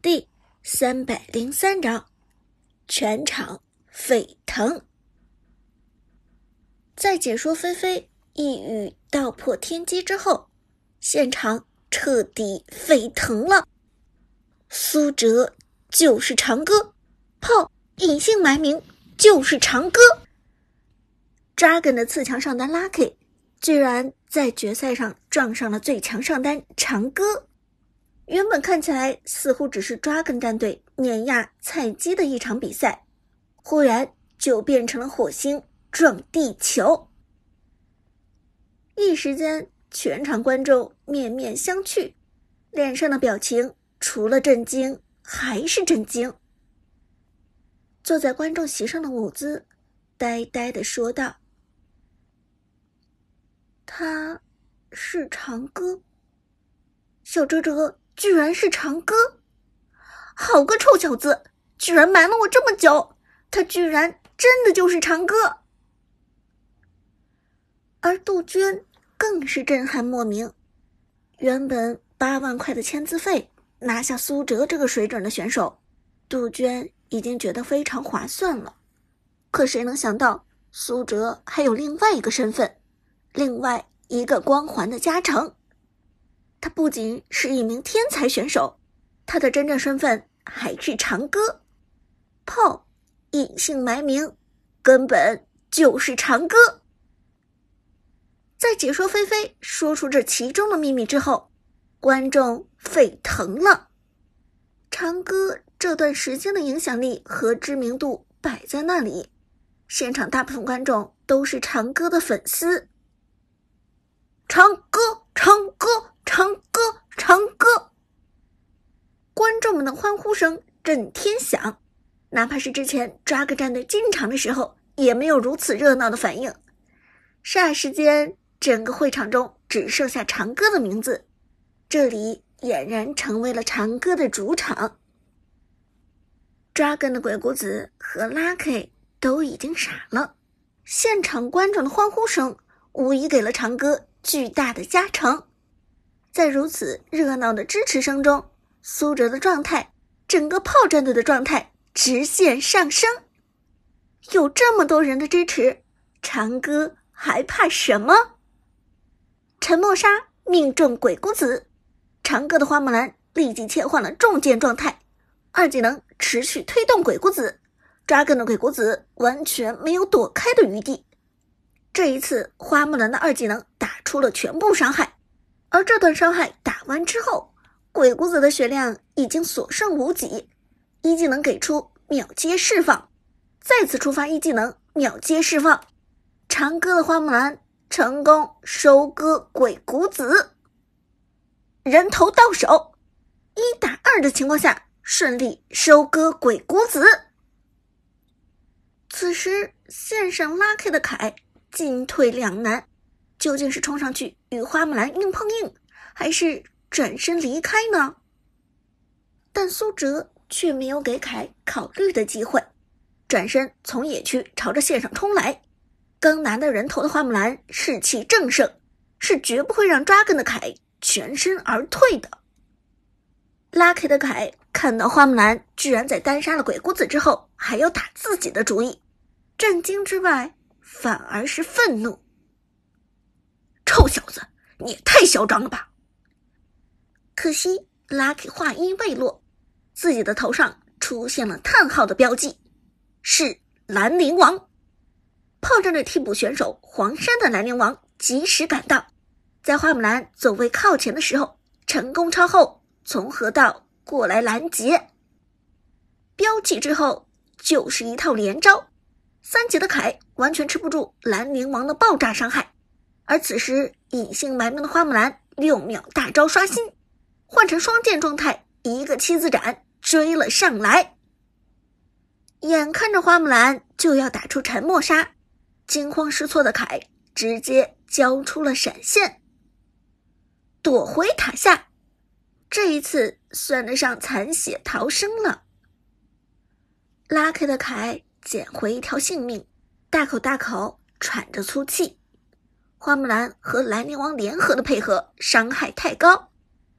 第三百零三章，全场沸腾。在解说菲菲一语道破天机之后，现场彻底沸腾了。苏哲就是长歌，炮隐姓埋名就是长歌。Dragon 的次强上单 Lucky 居然在决赛上撞上了最强上单长歌。原本看起来似乎只是抓根战队碾压菜鸡的一场比赛，忽然就变成了火星撞地球。一时间，全场观众面面相觑，脸上的表情除了震惊还是震惊。坐在观众席上的伍兹呆呆的说道：“他是长歌，小哲哲。”居然是长歌，好个臭小子！居然瞒了我这么久，他居然真的就是长歌。而杜鹃更是震撼莫名。原本八万块的签字费拿下苏哲这个水准的选手，杜鹃已经觉得非常划算了。可谁能想到苏哲还有另外一个身份，另外一个光环的加成？他不仅是一名天才选手，他的真正身份还是长歌。炮隐姓埋名，根本就是长歌。在解说菲菲说出这其中的秘密之后，观众沸腾了。长歌这段时间的影响力和知名度摆在那里，现场大部分观众都是长歌的粉丝。长歌，长歌。长歌，长歌！观众们的欢呼声震天响，哪怕是之前抓个战队进场的时候，也没有如此热闹的反应。霎时间，整个会场中只剩下长歌的名字，这里俨然成为了长歌的主场。Dragon 的鬼谷子和 Lucky 都已经傻了，现场观众的欢呼声无疑给了长歌巨大的加成。在如此热闹的支持声中，苏哲的状态，整个炮战队的状态直线上升。有这么多人的支持，长歌还怕什么？沉默杀命中鬼谷子，长歌的花木兰立即切换了重剑状态，二技能持续推动鬼谷子，抓梗的鬼谷子完全没有躲开的余地。这一次，花木兰的二技能打出了全部伤害。而这段伤害打完之后，鬼谷子的血量已经所剩无几，一技能给出秒接释放，再次触发一技能秒接释放，长歌的花木兰成功收割鬼谷子，人头到手，一打二的情况下顺利收割鬼谷子。此时线上拉开的凯进退两难。究竟是冲上去与花木兰硬碰硬，还是转身离开呢？但苏哲却没有给凯考虑的机会，转身从野区朝着线上冲来。刚拿到人头的花木兰士气正盛，是绝不会让抓根的凯全身而退的。拉开的凯看到花木兰居然在单杀了鬼谷子之后还要打自己的主意，震惊之外反而是愤怒。小子，你也太嚣张了吧！可惜，Lucky 话音未落，自己的头上出现了叹号的标记，是兰陵王。炮战队替补选手黄山的兰陵王及时赶到，在花木兰走位靠前的时候，成功超后从河道过来拦截。标记之后就是一套连招，三级的凯完全吃不住兰陵王的爆炸伤害。而此时，隐姓埋名的花木兰六秒大招刷新，换成双剑状态，一个七字斩追了上来。眼看着花木兰就要打出沉默杀，惊慌失措的凯直接交出了闪现，躲回塔下。这一次算得上残血逃生了。拉开的凯捡回一条性命，大口大口喘着粗气。花木兰和兰陵王联合的配合伤害太高，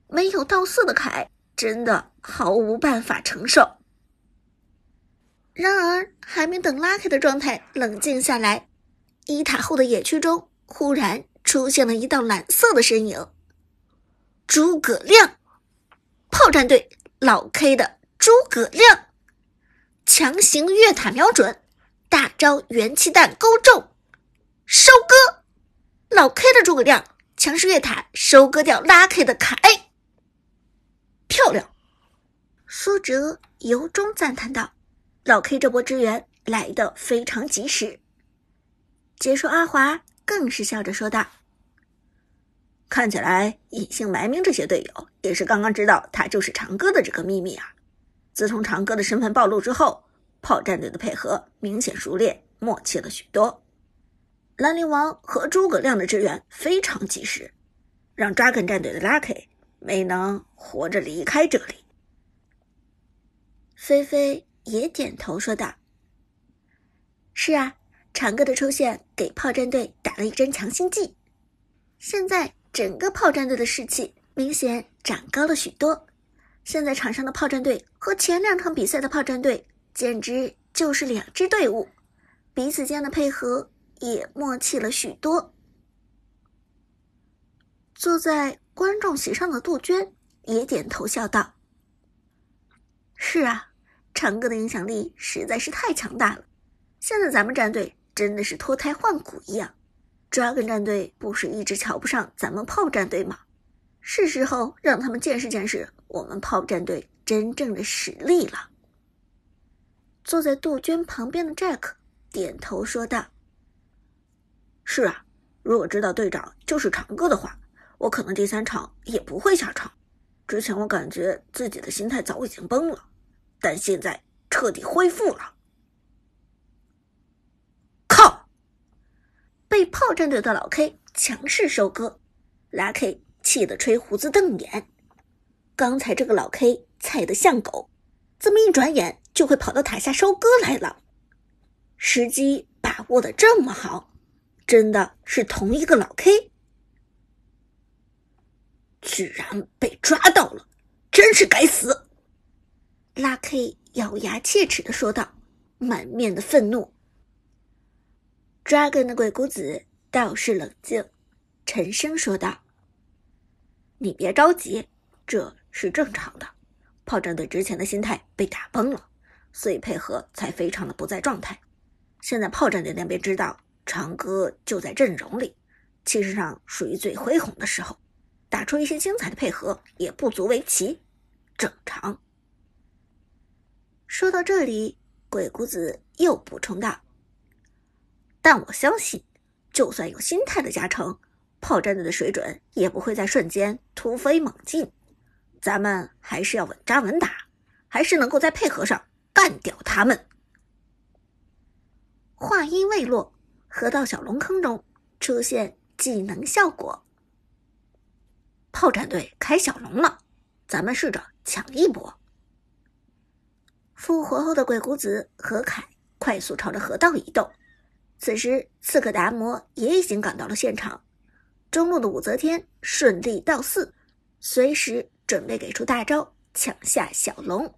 没有到四的凯真的毫无办法承受。然而，还没等拉开的状态冷静下来，一塔后的野区中忽然出现了一道蓝色的身影。诸葛亮，炮战队老 K 的诸葛亮，强行越塔瞄准，大招元气弹勾中，收割。老 K 的诸葛亮强势越塔收割掉拉 K 的凯，漂亮！苏哲由衷赞叹道。老 K 这波支援来的非常及时。解说阿华更是笑着说道：“看起来隐姓埋名这些队友也是刚刚知道他就是长歌的这个秘密啊！自从长歌的身份暴露之后，炮战队的配合明显熟练默契了许多。兰陵王和诸葛亮的支援非常及时，让 Dragon 战队的 Lucky 没能活着离开这里。”菲菲。也点头说道：“是啊，长歌的出现给炮战队打了一针强心剂，现在整个炮战队的士气明显长高了许多。现在场上的炮战队和前两场比赛的炮战队简直就是两支队伍，彼此间的配合也默契了许多。”坐在观众席上的杜鹃也点头笑道：“是啊。”长歌的影响力实在是太强大了，现在咱们战队真的是脱胎换骨一样。Dragon 战队不是一直瞧不上咱们炮战队吗？是时候让他们见识见识我们炮战队真正的实力了。坐在杜鹃旁边的 Jack 点头说道：“是啊，如果知道队长就是长歌的话，我可能第三场也不会下场。之前我感觉自己的心态早已经崩了。”但现在彻底恢复了。靠！被炮战队的老 K 强势收割，拉 K 气得吹胡子瞪眼。刚才这个老 K 菜的像狗，怎么一转眼就会跑到塔下收割来了？时机把握的这么好，真的是同一个老 K？居然被抓到了，真是该死！拉 K 咬牙切齿的说道，满面的愤怒。Dragon 的鬼谷子倒是冷静，沉声说道：“你别着急，这是正常的。炮战队之前的心态被打崩了，所以配合才非常的不在状态。现在炮战队那边知道长歌就在阵容里，气势上属于最恢宏的时候，打出一些精彩的配合也不足为奇，正常。”说到这里，鬼谷子又补充道：“但我相信，就算有心态的加成，炮战队的水准也不会在瞬间突飞猛进。咱们还是要稳扎稳打，还是能够在配合上干掉他们。”话音未落，河道小龙坑中出现技能效果，炮战队开小龙了，咱们试着抢一波。复活后的鬼谷子和凯快速朝着河道移动。此时，刺客达摩也已经赶到了现场。中路的武则天顺利到四，随时准备给出大招抢下小龙。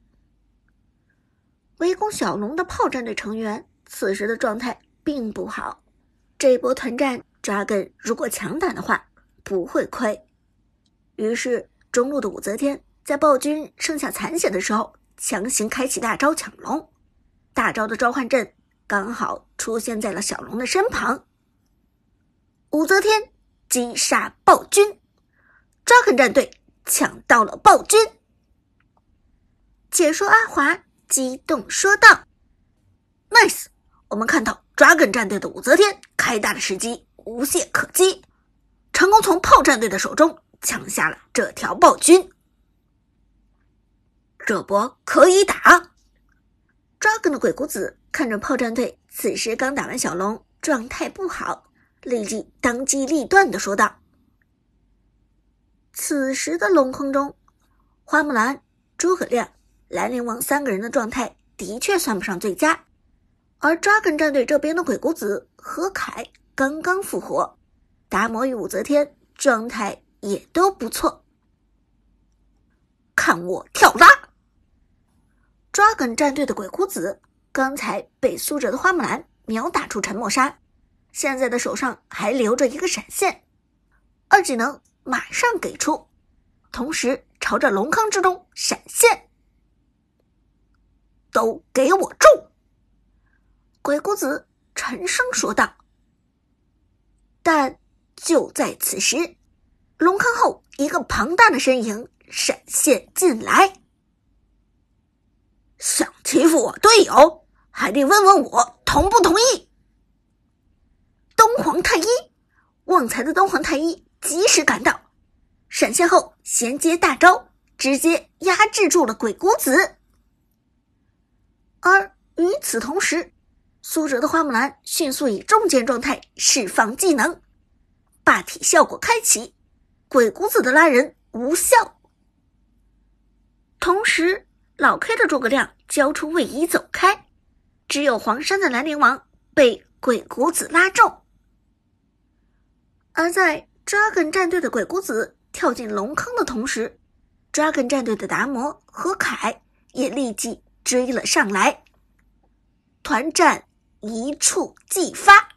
围攻小龙的炮战队成员此时的状态并不好。这一波团战抓根如果强打的话不会亏。于是，中路的武则天在暴君剩下残血的时候。强行开启大招抢龙，大招的召唤阵刚好出现在了小龙的身旁。武则天击杀暴君，抓肯战队抢到了暴君。解说阿华激动说道：“Nice，我们看到 Dragon 战队的武则天开大的时机无懈可击，成功从炮战队的手中抢下了这条暴君。”这波可以打！抓根的鬼谷子看着炮战队此时刚打完小龙，状态不好，立即当机立断的说道。此时的龙坑中，花木兰、诸葛亮、兰陵王三个人的状态的确算不上最佳，而抓根战队这边的鬼谷子和凯刚刚复活，达摩与武则天状态也都不错。看我跳拉！Dragon 战队的鬼谷子刚才被苏哲的花木兰秒打出沉默杀，现在的手上还留着一个闪现，二技能马上给出，同时朝着龙坑之中闪现。都给我中！鬼谷子沉声说道。但就在此时，龙坑后一个庞大的身影闪现进来。想欺负我队友，还得问问我同不同意。东皇太一，旺财的东皇太一及时赶到，闪现后衔接大招，直接压制住了鬼谷子。而与此同时，苏哲的花木兰迅速以重剑状态释放技能，霸体效果开启，鬼谷子的拉人无效。同时，老 K 的诸葛亮交出位移走开，只有黄山的兰陵王被鬼谷子拉中。而在 Dragon 战队的鬼谷子跳进龙坑的同时，Dragon 战队的达摩和凯也立即。追了上来，团战一触即发。